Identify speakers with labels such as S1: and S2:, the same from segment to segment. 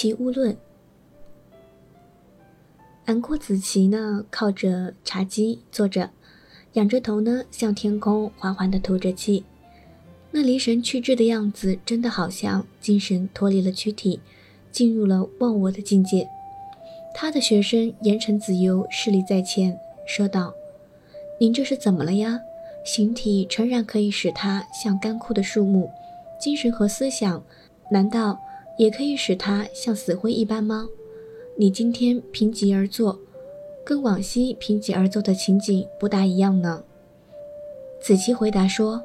S1: 奇物论》。安国子琪呢，靠着茶几坐着，仰着头呢，向天空缓缓地吐着气。那离神去志的样子，真的好像精神脱离了躯体，进入了忘我的境界。他的学生盐城子由势力在前，说道：“您这是怎么了呀？形体诚然可以使他像干枯的树木，精神和思想，难道也可以使他像死灰一般吗？你今天平瘠而坐，跟往昔平瘠而坐的情景不大一样呢。”子期回答说：“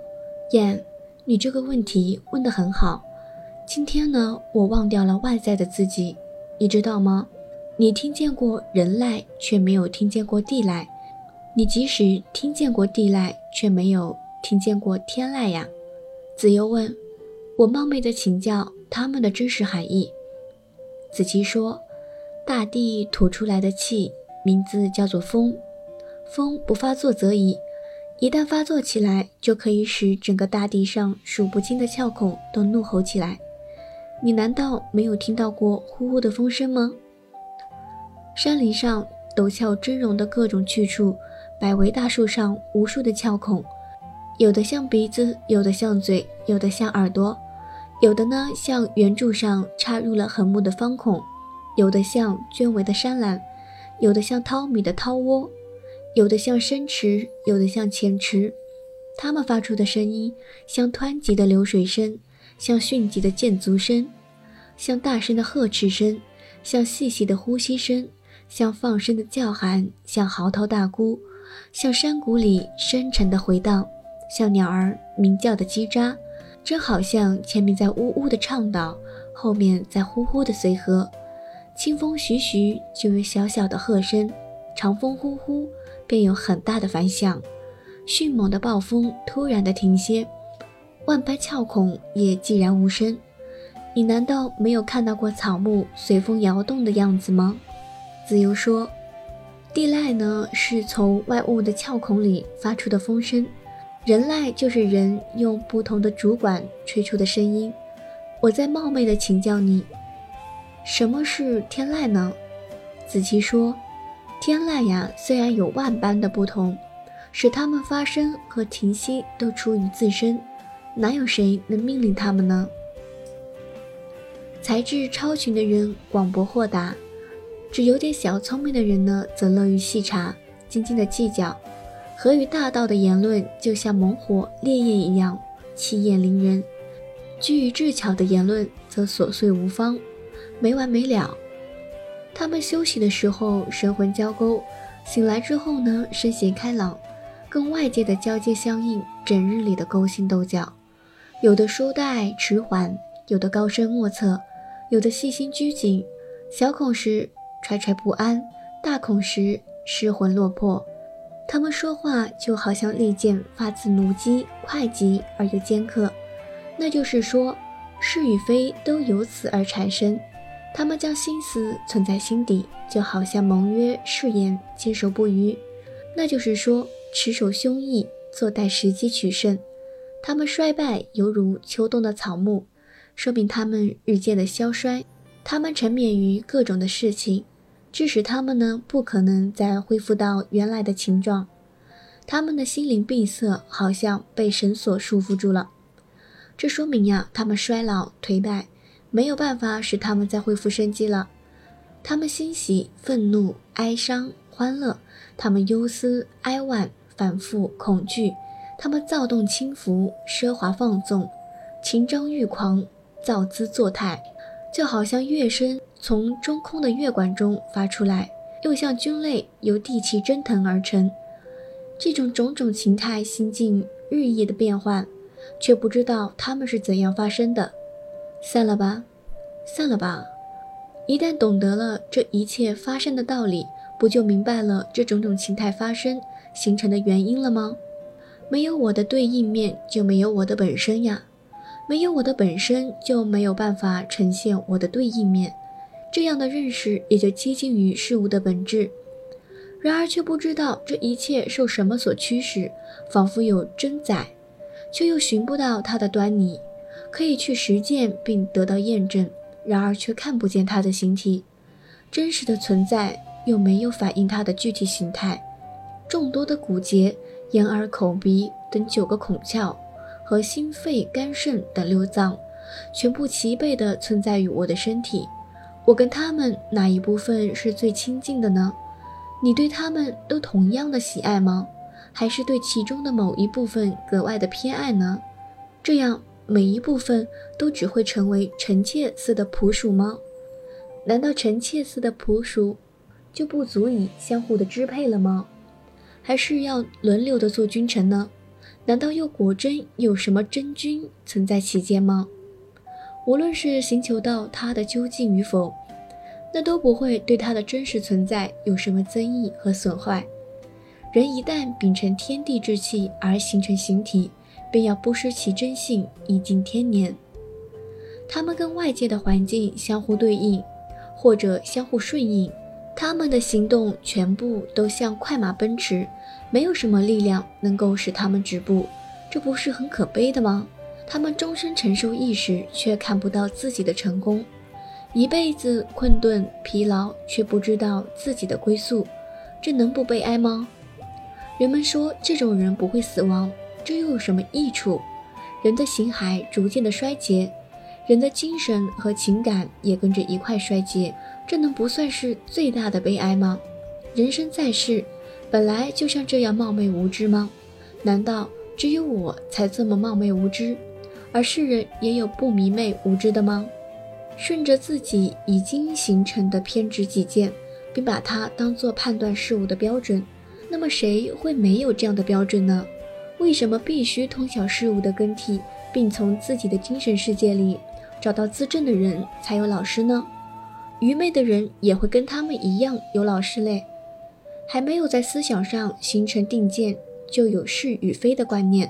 S1: 燕。”你这个问题问得很好。今天呢，我忘掉了外在的自己，你知道吗？你听见过人籁，却没有听见过地籁；你即使听见过地籁，却没有听见过天籁呀。子游问：“我冒昧的请教他们的真实含义。”子期说：“大地吐出来的气，名字叫做风。风不发作则已。”一旦发作起来，就可以使整个大地上数不清的窍孔都怒吼起来。你难道没有听到过呼呼的风声吗？山林上陡峭峥嵘的各种去处，百围大树上无数的窍孔，有的像鼻子，有的像嘴，有的像耳朵，有的呢像圆柱上插入了横木的方孔，有的像圈围的山栏，有的像淘米的掏窝。有的像深池，有的像浅池，它们发出的声音像湍急的流水声，像迅疾的箭足声，像大声的呵斥声，像细细的呼吸声，像放声的叫喊，像嚎啕大哭，像山谷里深沉的回荡，像鸟儿鸣叫的叽喳，真好像前面在呜呜的唱道，后面在呼呼的随和。清风徐徐，就有小小的鹤声；长风呼呼。便有很大的反响，迅猛的暴风突然的停歇，万般窍孔也寂然无声。你难道没有看到过草木随风摇动的样子吗？子游说，地籁呢是从外物的窍孔里发出的风声，人籁就是人用不同的主管吹出的声音。我在冒昧的请教你，什么是天籁呢？子期说。天籁呀，虽然有万般的不同，使它们发生和停息都出于自身，哪有谁能命令它们呢？才智超群的人广博豁达，只有点小聪明的人呢，则乐于细查，斤斤的计较。合于大道的言论，就像猛火烈焰一样，气焰凌人；居于智巧的言论，则琐碎无方，没完没了。他们休息的时候神魂交勾，醒来之后呢身形开朗，跟外界的交接相应，整日里的勾心斗角，有的疏怠迟缓，有的高深莫测，有的细心拘谨。小孔时惴惴不安，大孔时失魂落魄。他们说话就好像利剑发自弩机，快疾而又尖刻。那就是说，是与非都由此而产生。他们将心思存在心底，就好像盟约誓言，坚守不渝。那就是说，持守胸臆，坐待时机取胜。他们衰败犹如秋冬的草木，说明他们日渐的消衰。他们沉湎于各种的事情，致使他们呢不可能再恢复到原来的情状。他们的心灵闭塞，好像被绳索束缚住了。这说明呀，他们衰老颓败。没有办法使他们再恢复生机了。他们欣喜、愤怒、哀伤、欢乐；他们忧思、哀婉、反复、恐惧；他们躁动、轻浮、奢华、放纵；情张欲狂、造姿作态，就好像乐声从中空的乐管中发出来，又像菌类由地气蒸腾而成。这种种种形态心境日益的变换，却不知道它们是怎样发生的。散了吧，散了吧。一旦懂得了这一切发生的道理，不就明白了这种种形态发生形成的原因了吗？没有我的对应面，就没有我的本身呀。没有我的本身，就没有办法呈现我的对应面。这样的认识也就接近于事物的本质。然而却不知道这一切受什么所驱使，仿佛有真载，却又寻不到它的端倪。可以去实践并得到验证，然而却看不见它的形体，真实的存在又没有反映它的具体形态。众多的骨节、眼耳口鼻等九个孔窍和心肺肝肾等六脏，全部齐备地存在于我的身体。我跟他们哪一部分是最亲近的呢？你对他们都同样的喜爱吗？还是对其中的某一部分格外的偏爱呢？这样每一部分都只会成为臣妾似的仆属吗？难道臣妾似的仆属就不足以相互的支配了吗？还是要轮流的做君臣呢？难道又果真有什么真君存在其间吗？无论是寻求到他的究竟与否，那都不会对他的真实存在有什么增益和损坏。人一旦秉承天地之气而形成形体，便要不失其真性，以尽天年。他们跟外界的环境相互对应，或者相互顺应，他们的行动全部都像快马奔驰，没有什么力量能够使他们止步。这不是很可悲的吗？他们终身承受意识，却看不到自己的成功；一辈子困顿疲劳，却不知道自己的归宿，这能不悲哀吗？人们说这种人不会死亡，这又有什么益处？人的形骸逐渐的衰竭，人的精神和情感也跟着一块衰竭，这能不算是最大的悲哀吗？人生在世，本来就像这样冒昧无知吗？难道只有我才这么冒昧无知，而世人也有不迷昧无知的吗？顺着自己已经形成的偏执己见，并把它当做判断事物的标准。那么谁会没有这样的标准呢？为什么必须通晓事物的更替，并从自己的精神世界里找到自证的人才有老师呢？愚昧的人也会跟他们一样有老师嘞。还没有在思想上形成定见，就有是与非的观念。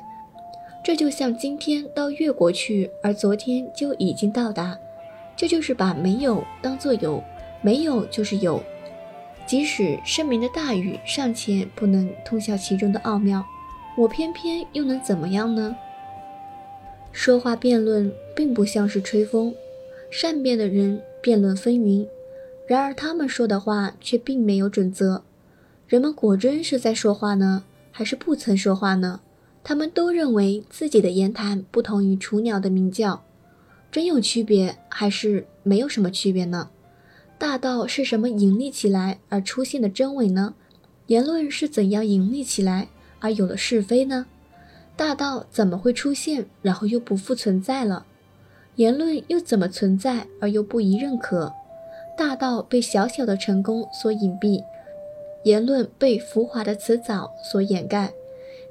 S1: 这就像今天到越国去，而昨天就已经到达，这就是把没有当作有，没有就是有。即使圣明的大禹尚且不能通晓其中的奥妙，我偏偏又能怎么样呢？说话辩论并不像是吹风，善辩的人辩论纷纭，然而他们说的话却并没有准则。人们果真是在说话呢，还是不曾说话呢？他们都认为自己的言谈不同于雏鸟的鸣叫，真有区别，还是没有什么区别呢？大道是什么盈利起来而出现的真伪呢？言论是怎样盈利起来而有了是非呢？大道怎么会出现，然后又不复存在了？言论又怎么存在而又不宜认可？大道被小小的成功所隐蔽，言论被浮华的辞藻所掩盖，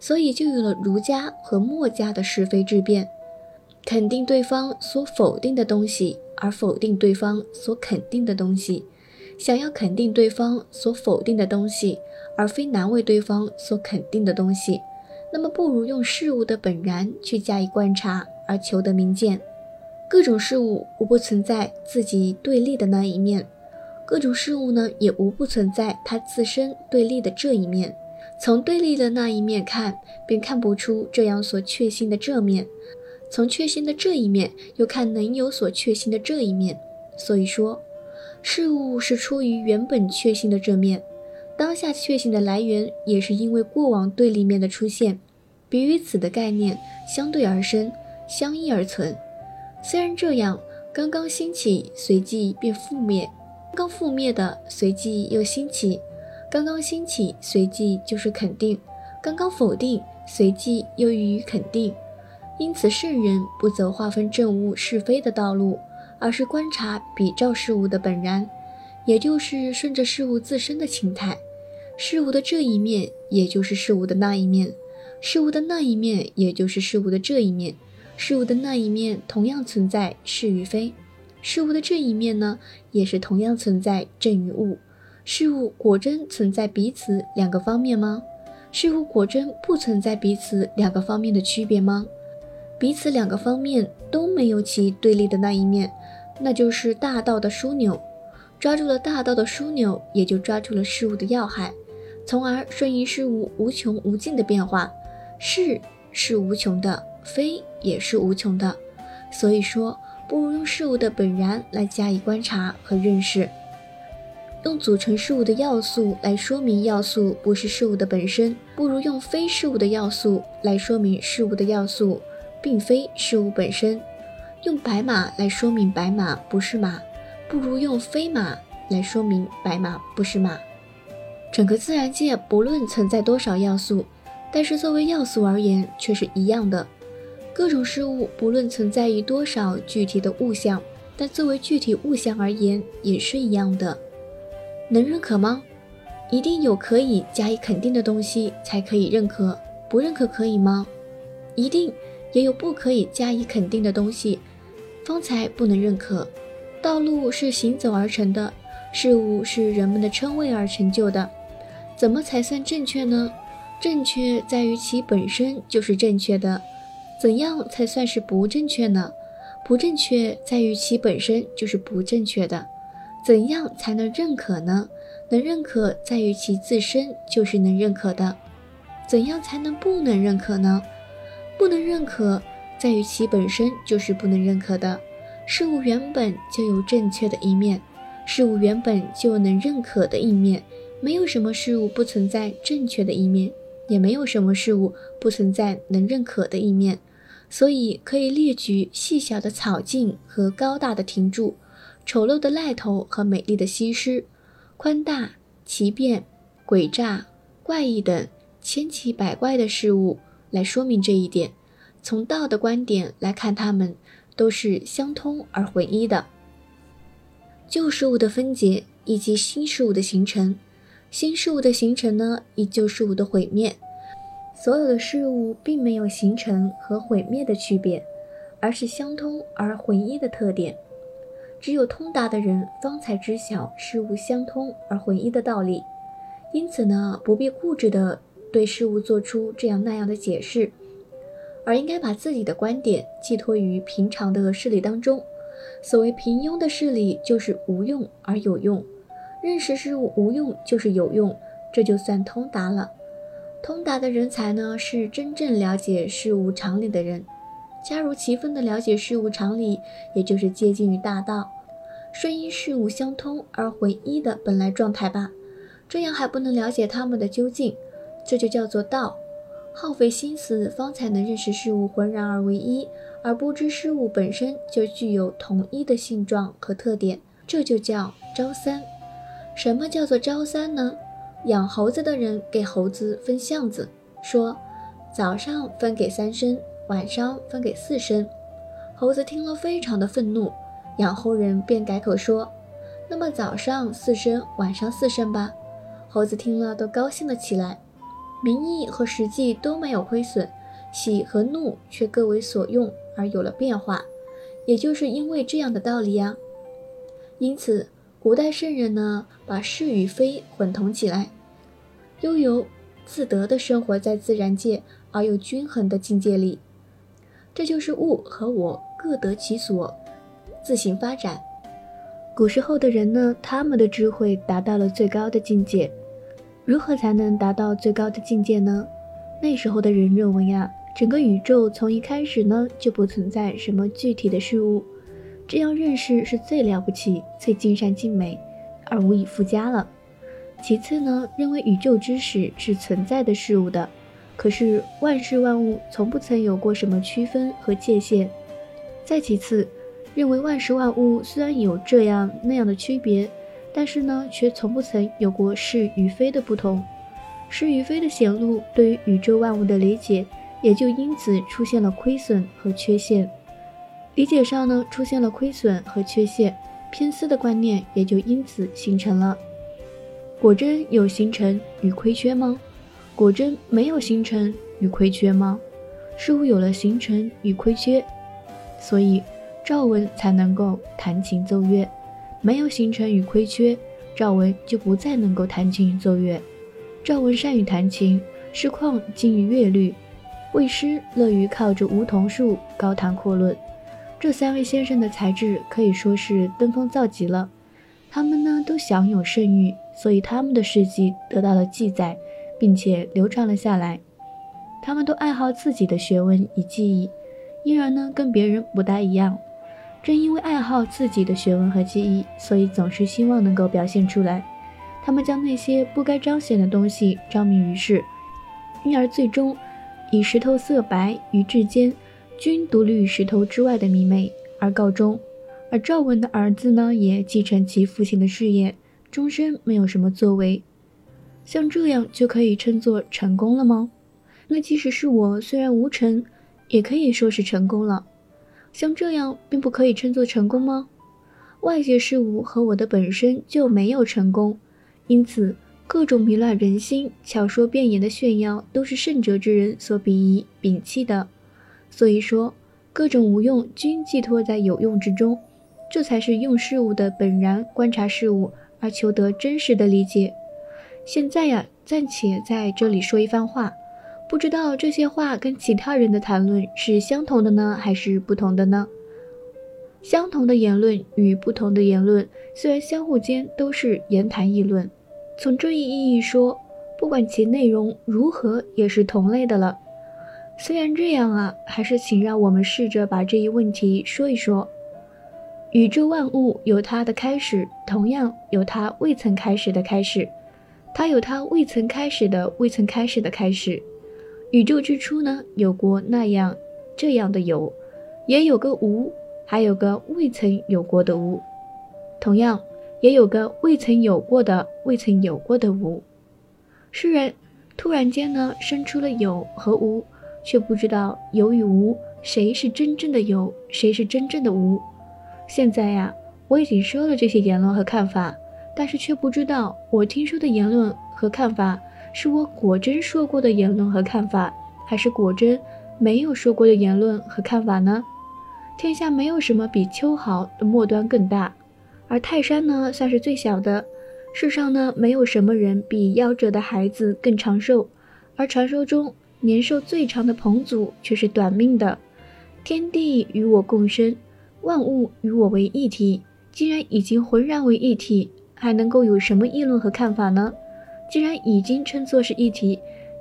S1: 所以就有了儒家和墨家的是非之辩，肯定对方所否定的东西。而否定对方所肯定的东西，想要肯定对方所否定的东西，而非难为对方所肯定的东西，那么不如用事物的本然去加以观察，而求得明见。各种事物无不存在自己对立的那一面，各种事物呢也无不存在它自身对立的这一面。从对立的那一面看，便看不出这样所确信的这面。从确信的这一面，又看能有所确信的这一面，所以说，事物是出于原本确信的这面，当下确信的来源也是因为过往对立面的出现，彼与此的概念相对而生，相依而存。虽然这样，刚刚兴起，随即便覆灭；刚覆灭的，随即又兴起；刚刚兴起，随即就是肯定；刚刚否定，随即又予以肯定。因此，圣人不走划分正物是非的道路，而是观察比照事物的本然，也就是顺着事物自身的情态。事物的这一面，也就是事物的那一面；事物的那一面，也就是事物的这一面。事物的那一面同样存在是与非，事物的这一面呢，也是同样存在正与误。事物果真存在彼此两个方面吗？事物果真不存在彼此两个方面的区别吗？彼此两个方面都没有其对立的那一面，那就是大道的枢纽。抓住了大道的枢纽，也就抓住了事物的要害，从而顺应事物无穷无尽的变化。是是无穷的，非也是无穷的。所以说，不如用事物的本然来加以观察和认识。用组成事物的要素来说明要素不是事物的本身，不如用非事物的要素来说明事物的要素并非事物本身。用白马来说明白马不是马，不如用飞马来说明白马不是马。整个自然界不论存在多少要素，但是作为要素而言却是一样的。各种事物不论存在于多少具体的物象，但作为具体物象而言也是一样的。能认可吗？一定有可以加以肯定的东西才可以认可，不认可可以吗？一定也有不可以加以肯定的东西，方才不能认可。道路是行走而成的，事物是人们的称谓而成就的，怎么才算正确呢？正确在于其本身就是正确的，怎样才算是不正确呢？不正确在于其本身就是不正确的。怎样才能认可呢？能认可在于其自身就是能认可的。怎样才能不能认可呢？不能认可在于其本身就是不能认可的。事物原本就有正确的一面，事物原本就能认可的一面。没有什么事物不存在正确的一面，也没有什么事物不存在能认可的一面。所以可以列举细小的草茎和高大的亭柱。丑陋的癞头和美丽的西施，宽大、奇变、诡诈、怪异等千奇百怪的事物来说明这一点。从道的观点来看，它们都是相通而混一的。旧事物的分解以及新事物的形成，新事物的形成呢，以旧事物的毁灭。所有的事物并没有形成和毁灭的区别，而是相通而混一的特点。只有通达的人方才知晓事物相通而混一的道理，因此呢，不必固执地对事物做出这样那样的解释，而应该把自己的观点寄托于平常的事理当中。所谓平庸的事理，就是无用而有用；认识事物无用就是有用，这就算通达了。通达的人才呢，是真正了解事物常理的人。恰如其分的了解事物常理，也就是接近于大道，顺应事物相通而回一的本来状态吧。这样还不能了解他们的究竟，这就叫做道。耗费心思方才能认识事物浑然而为一，而不知事物本身就具有统一的性状和特点，这就叫招三。什么叫做招三呢？养猴子的人给猴子分巷子，说早上分给三升。晚上分给四声，猴子听了非常的愤怒，养猴人便改口说：“那么早上四声，晚上四声吧。”猴子听了都高兴了起来，名义和实际都没有亏损，喜和怒却各为所用而有了变化，也就是因为这样的道理呀。因此，古代圣人呢，把是与非混同起来，悠游自得地生活在自然界而又均衡的境界里。这就是物和我各得其所，自行发展。古时候的人呢，他们的智慧达到了最高的境界。如何才能达到最高的境界呢？那时候的人认为呀，整个宇宙从一开始呢就不存在什么具体的事物，这样认识是最了不起、最尽善尽美，而无以复加了。其次呢，认为宇宙之始是存在的事物的。可是万事万物从不曾有过什么区分和界限。再其次，认为万事万物虽然有这样那样的区别，但是呢，却从不曾有过是与非的不同。是与非的显露，对于宇宙万物的理解也就因此出现了亏损和缺陷。理解上呢，出现了亏损和缺陷，偏私的观念也就因此形成了。果真有形成与亏缺吗？果真没有形成与亏缺吗？事物有了形成与亏缺，所以赵文才能够弹琴奏乐；没有形成与亏缺，赵文就不再能够弹琴与奏乐。赵文善于弹琴，师旷精于乐律，魏师乐于靠着梧桐树高谈阔论。这三位先生的才智可以说是登峰造极了。他们呢都享有盛誉，所以他们的事迹得到了记载。并且流传了下来。他们都爱好自己的学问与技艺，因而呢跟别人不大一样。正因为爱好自己的学问和技艺，所以总是希望能够表现出来。他们将那些不该彰显的东西昭明于世，因而最终以石头色白与至坚均独立于石头之外的迷妹而告终。而赵文的儿子呢，也继承其父亲的事业，终身没有什么作为。像这样就可以称作成功了吗？那即使是我，虽然无成，也可以说是成功了。像这样并不可以称作成功吗？外界事物和我的本身就没有成功，因此各种迷乱人心、巧说辩言的炫耀，都是圣哲之人所鄙夷摒弃的。所以说，各种无用均寄托在有用之中。这才是用事物的本然观察事物，而求得真实的理解。现在呀，暂且在这里说一番话，不知道这些话跟其他人的谈论是相同的呢，还是不同的呢？相同的言论与不同的言论，虽然相互间都是言谈议论，从这一意义说，不管其内容如何，也是同类的了。虽然这样啊，还是请让我们试着把这一问题说一说。宇宙万物有它的开始，同样有它未曾开始的开始。它有它未曾开始的未曾开始的开始。宇宙之初呢，有过那样这样的有，也有个无，还有个未曾有过的无。同样，也有个未曾有过的未曾有过的无。世人突然间呢，生出了有和无，却不知道有与无谁是真正的有，谁是真正的无。现在呀，我已经说了这些言论和看法，但是却不知道我听说的言论和看法是我果真说过的言论和看法，还是果真没有说过的言论和看法呢？天下没有什么比秋毫的末端更大，而泰山呢算是最小的。世上呢没有什么人比夭折的孩子更长寿，而传说中年寿最长的彭祖却是短命的。天地与我共生。万物与我为一体，既然已经浑然为一体，还能够有什么议论和看法呢？既然已经称作是一体，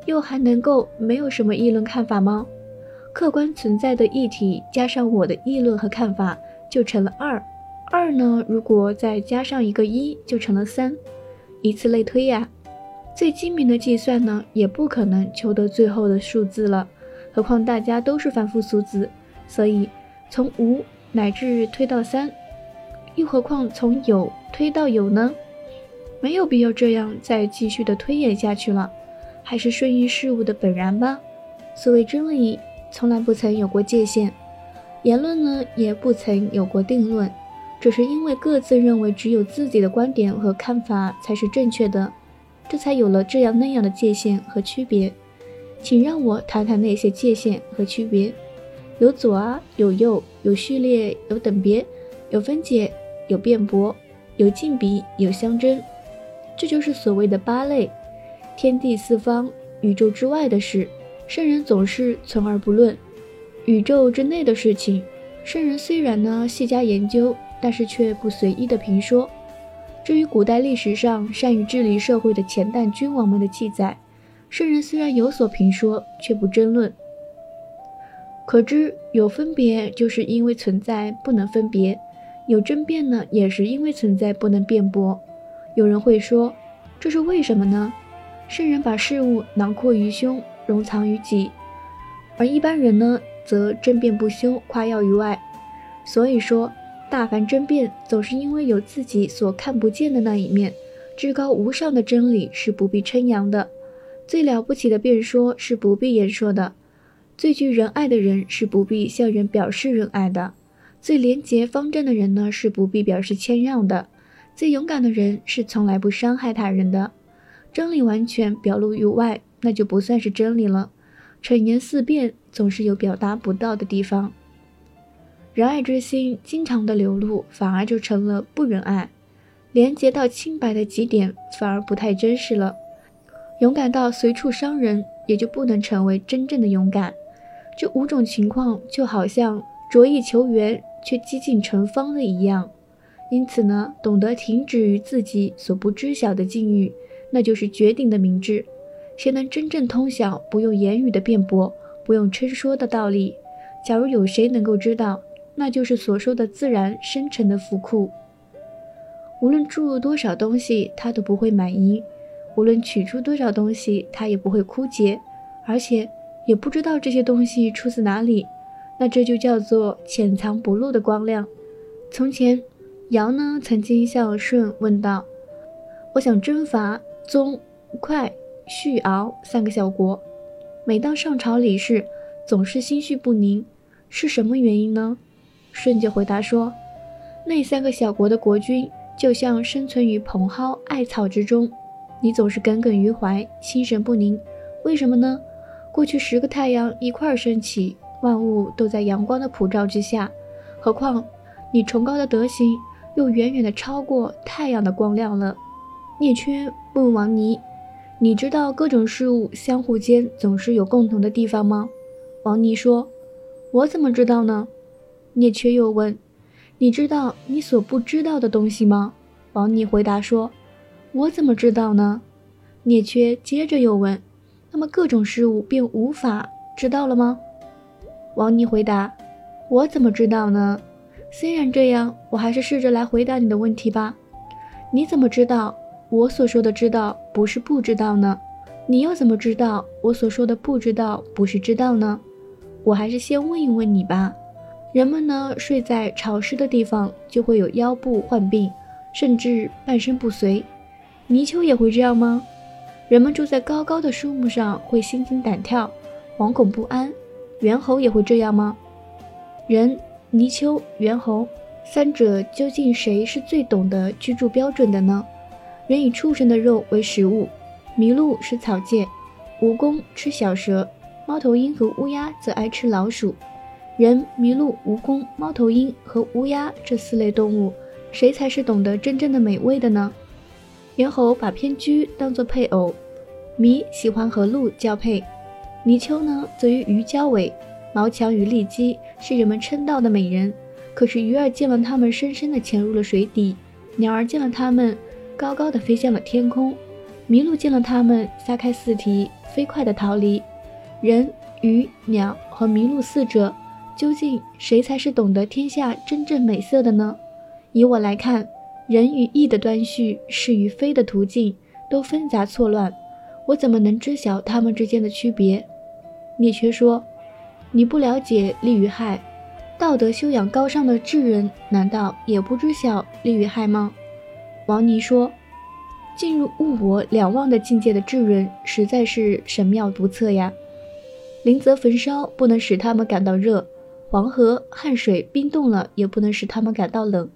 S1: 又还能够没有什么议论看法吗？客观存在的一体加上我的议论和看法，就成了二。二呢，如果再加上一个一，就成了三。以此类推呀，最精明的计算呢，也不可能求得最后的数字了。何况大家都是凡夫俗子，所以从无。乃至推到三，又何况从有推到有呢？没有必要这样再继续的推演下去了，还是顺应事物的本然吧。所谓真理，从来不曾有过界限；言论呢，也不曾有过定论，只是因为各自认为只有自己的观点和看法才是正确的，这才有了这样那样的界限和区别。请让我谈谈那些界限和区别。有左啊，有右，有序列，有等别，有分解，有辩驳，有竞比，有相争，这就是所谓的八类。天地四方，宇宙之外的事，圣人总是存而不论；宇宙之内的事情，圣人虽然呢细加研究，但是却不随意的评说。至于古代历史上善于治理社会的前代君王们的记载，圣人虽然有所评说，却不争论。可知有分别，就是因为存在不能分别；有争辩呢，也是因为存在不能辩驳。有人会说，这是为什么呢？圣人把事物囊括于胸，容藏于己，而一般人呢，则争辩不休，夸耀于外。所以说，大凡争辩，总是因为有自己所看不见的那一面。至高无上的真理是不必称扬的，最了不起的辩说是不必言说的。最具仁爱的人是不必向人表示仁爱的，最廉洁方正的人呢是不必表示谦让的，最勇敢的人是从来不伤害他人的。真理完全表露于外，那就不算是真理了。陈言四辩总是有表达不到的地方。仁爱之心经常的流露，反而就成了不仁爱；廉洁到清白的极点，反而不太真实了。勇敢到随处伤人，也就不能成为真正的勇敢。这五种情况就好像着意求圆却几近成方的一样，因此呢，懂得停止于自己所不知晓的境遇，那就是绝顶的明智。谁能真正通晓不用言语的辩驳、不用称说的道理？假如有谁能够知道那就是所说的自然深沉的福库。无论注入多少东西，它都不会满意；无论取出多少东西，它也不会枯竭，而且也不知道这些东西出自哪里。那这就叫做潜藏不露的光亮。从前，尧呢曾经向舜问道：“我想征伐宗、快、胥、敖三个小国，每当上朝理事，总是心绪不宁，是什么原因呢？”舜就回答说：“那三个小国的国君就像生存于蓬蒿艾草之中，你总是耿耿于怀，心神不宁。为什么呢？过去十个太阳一块儿升起。”万物都在阳光的普照之下，何况你崇高的德行又远远的超过太阳的光亮了。聂缺问王尼：“你知道各种事物相互间总是有共同的地方吗？”王尼说：“我怎么知道呢？”聂缺又问：“你知道你所不知道的东西吗？”王尼回答说：“我怎么知道呢？”聂缺接着又问：“那么各种事物便无法知道了吗？”王尼回答：“我怎么知道呢？虽然这样，我还是试着来回答你的问题吧。你怎么知道我所说的知道不是不知道呢？你又怎么知道我所说的不知道不是知道呢？我还是先问一问你吧。人们呢，睡在潮湿的地方就会有腰部患病，甚至半身不遂。泥鳅也会这样吗？人们住在高高的树木上会心惊胆跳，惶恐不安。”猿猴也会这样吗？人、泥鳅、猿猴三者究竟谁是最懂得居住标准的呢？人以畜生的肉为食物，麋鹿是草芥，蜈蚣吃小蛇，猫头鹰和乌鸦则爱吃老鼠。人、麋鹿、蜈蚣、猫头鹰和乌鸦这四类动物，谁才是懂得真正的美味的呢？猿猴把偏居当作配偶，麋喜欢和鹿交配。泥鳅呢，则与鱼交尾；毛强与丽姬是人们称道的美人。可是鱼儿见了它们，深深地潜入了水底；鸟儿见了它们，高高的飞向了天空；麋鹿见了它们，撒开四蹄，飞快地逃离。人、鱼、鸟和麋鹿四者，究竟谁才是懂得天下真正美色的呢？以我来看，人与义的端序，是与非的途径，都纷杂错乱，我怎么能知晓它们之间的区别？聂缺说：“你不了解利与害，道德修养高尚的智人难道也不知晓利与害吗？”王尼说：“进入物我两忘的境界的智人实在是神妙独特呀！林泽焚烧不能使他们感到热，黄河汉水冰冻了也不能使他们感到冷。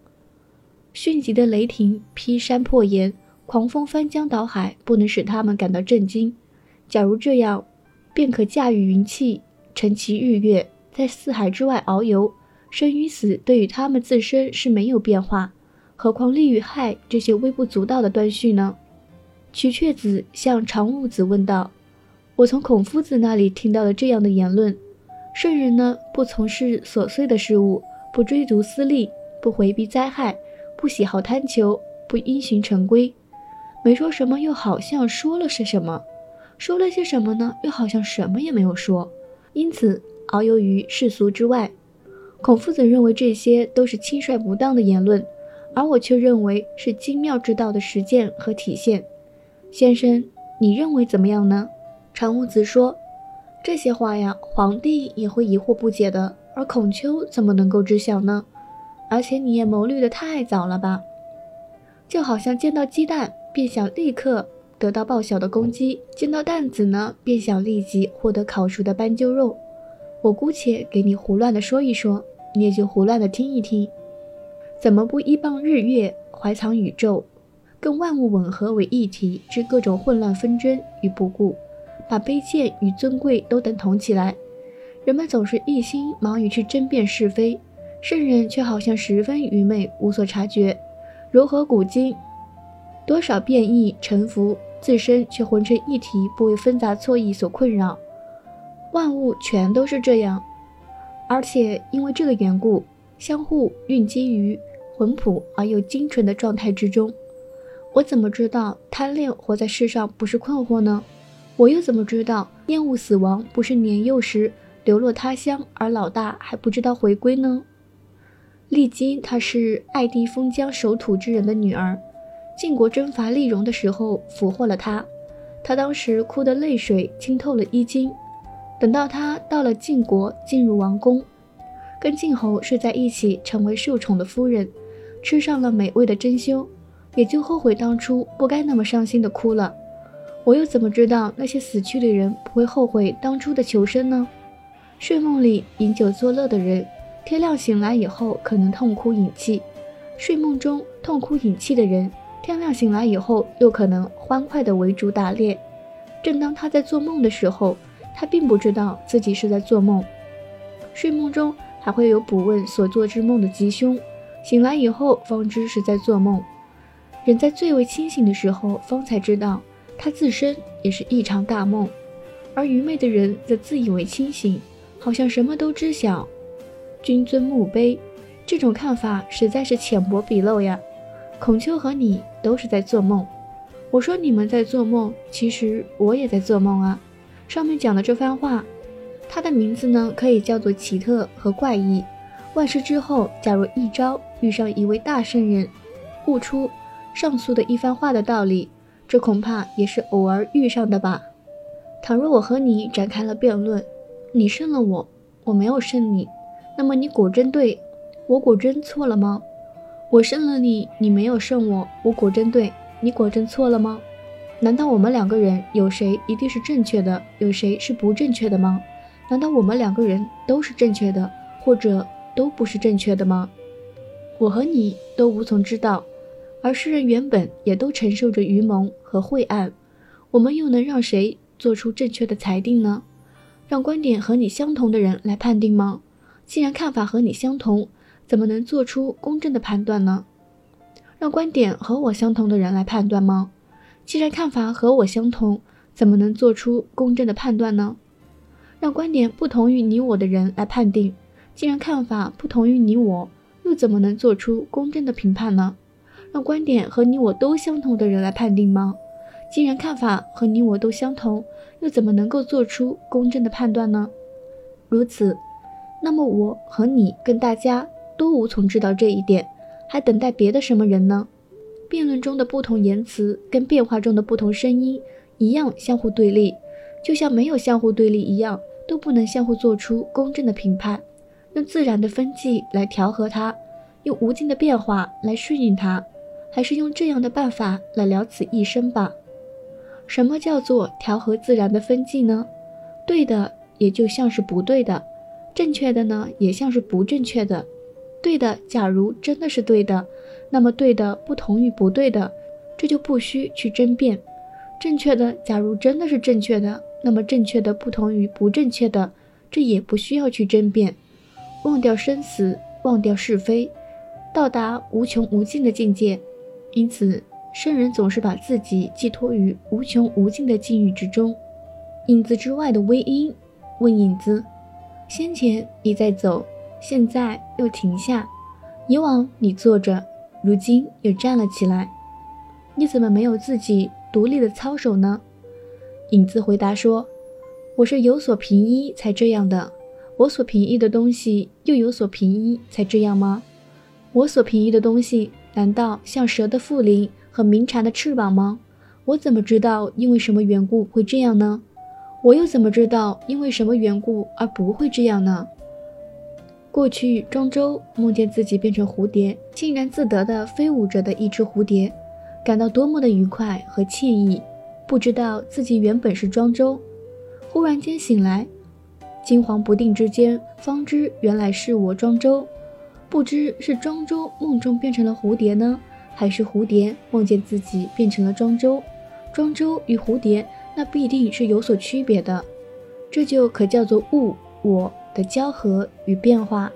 S1: 迅疾的雷霆劈山破岩，狂风翻江倒海不能使他们感到震惊。假如这样。”便可驾驭云气，乘其日月，在四海之外遨游。生与死对于他们自身是没有变化，何况利与害这些微不足道的端绪呢？瞿雀子向常武子问道：“我从孔夫子那里听到了这样的言论：圣人呢，不从事琐碎的事物，不追逐私利，不回避灾害，不喜好贪求，不因循成规。没说什么，又好像说了些什么。”说了些什么呢？又好像什么也没有说，因此遨游于世俗之外。孔夫子认为这些都是轻率不当的言论，而我却认为是精妙之道的实践和体现。先生，你认为怎么样呢？常武子说：“这些话呀，皇帝也会疑惑不解的，而孔丘怎么能够知晓呢？而且你也谋虑的太早了吧？就好像见到鸡蛋便想立刻。”得到报晓的公鸡，见到蛋子呢，便想立即获得烤熟的斑鸠肉。我姑且给你胡乱的说一说，你也就胡乱的听一听。怎么不依傍日月，怀藏宇宙，跟万物吻合为一体，置各种混乱纷争与不顾，把卑贱与尊贵都等同起来？人们总是一心忙于去争辩是非，圣人却好像十分愚昧，无所察觉。如何古今，多少变异沉浮。自身却浑成一体，不为纷杂错意所困扰。万物全都是这样，而且因为这个缘故，相互蕴积于浑朴而又精纯的状态之中。我怎么知道贪恋活在世上不是困惑呢？我又怎么知道厌恶死亡不是年幼时流落他乡而老大还不知道回归呢？丽金她是爱帝封疆守土之人的女儿，晋国征伐丽戎的时候俘获了她，她当时哭得泪水浸透了衣襟。等到她到了晋国，进入王宫，跟晋侯睡在一起，成为受宠的夫人，吃上了美味的珍馐，也就后悔当初不该那么伤心的哭了。我又怎么知道那些死去的人不会后悔当初的求生呢？睡梦里饮酒作乐的人，天亮醒来以后可能痛哭饮泣；睡梦中痛哭饮泣的人，天亮醒来以后又可能欢快的围竹打猎。正当他在做梦的时候，他并不知道自己是在做梦。睡梦中还会有卜问所做之梦的吉凶，醒来以后方知是在做梦。人在最为清醒的时候，方才知道。他自身也是一场大梦，而愚昧的人则自以为清醒，好像什么都知晓。君尊墓碑，这种看法实在是浅薄鄙陋呀！孔丘和你都是在做梦。我说你们在做梦，其实我也在做梦啊。上面讲的这番话，它的名字呢，可以叫做奇特和怪异。万事之后，假如一朝遇上一位大圣人，悟出上述的一番话的道理。这恐怕也是偶尔遇上的吧。倘若我和你展开了辩论，你胜了我，我没有胜你，那么你果真对，我果真错了吗？我胜了你，你没有胜我，我果真对，你果真错了吗？难道我们两个人有谁一定是正确的，有谁是不正确的吗？难道我们两个人都是正确的，或者都不是正确的吗？我和你都无从知道。而世人原本也都承受着愚蒙和晦暗，我们又能让谁做出正确的裁定呢？让观点和你相同的人来判定吗？既然看法和你相同，怎么能做出公正的判断呢？让观点和我相同的人来判断吗？既然看法和我相同，怎么能做出公正的判断呢？让观点不同于你我的人来判定，既然看法不同于你我，又怎么能做出公正的评判呢？让观点和你我都相同的人来判定吗？既然看法和你我都相同，又怎么能够做出公正的判断呢？如此，那么我和你跟大家都无从知道这一点，还等待别的什么人呢？辩论中的不同言辞跟变化中的不同声音一样相互对立，就像没有相互对立一样，都不能相互做出公正的评判。用自然的分际来调和它，用无尽的变化来顺应它。还是用这样的办法来了此一生吧。什么叫做调和自然的分际呢？对的也就像是不对的，正确的呢也像是不正确的。对的，假如真的是对的，那么对的不同于不对的，这就不需去争辩。正确的，假如真的是正确的，那么正确的不同于不正确的，这也不需要去争辩。忘掉生死，忘掉是非，到达无穷无尽的境界。因此，圣人总是把自己寄托于无穷无尽的境遇之中。影子之外的微音问影子：“先前你在走，现在又停下；以往你坐着，如今又站了起来，你怎么没有自己独立的操守呢？”影子回答说：“我是有所凭依才这样的。我所凭依的东西又有所凭依才这样吗？我所凭依的东西。”难道像蛇的腹鳞和鸣蝉的翅膀吗？我怎么知道因为什么缘故会这样呢？我又怎么知道因为什么缘故而不会这样呢？过去庄周梦见自己变成蝴蝶，欣然自得地飞舞着的一只蝴蝶，感到多么的愉快和惬意。不知道自己原本是庄周，忽然间醒来，惊惶不定之间，方知原来是我庄周。不知是庄周梦中变成了蝴蝶呢，还是蝴蝶梦见自己变成了庄周？庄周与蝴蝶那必定是有所区别的，这就可叫做物我的交合与变化。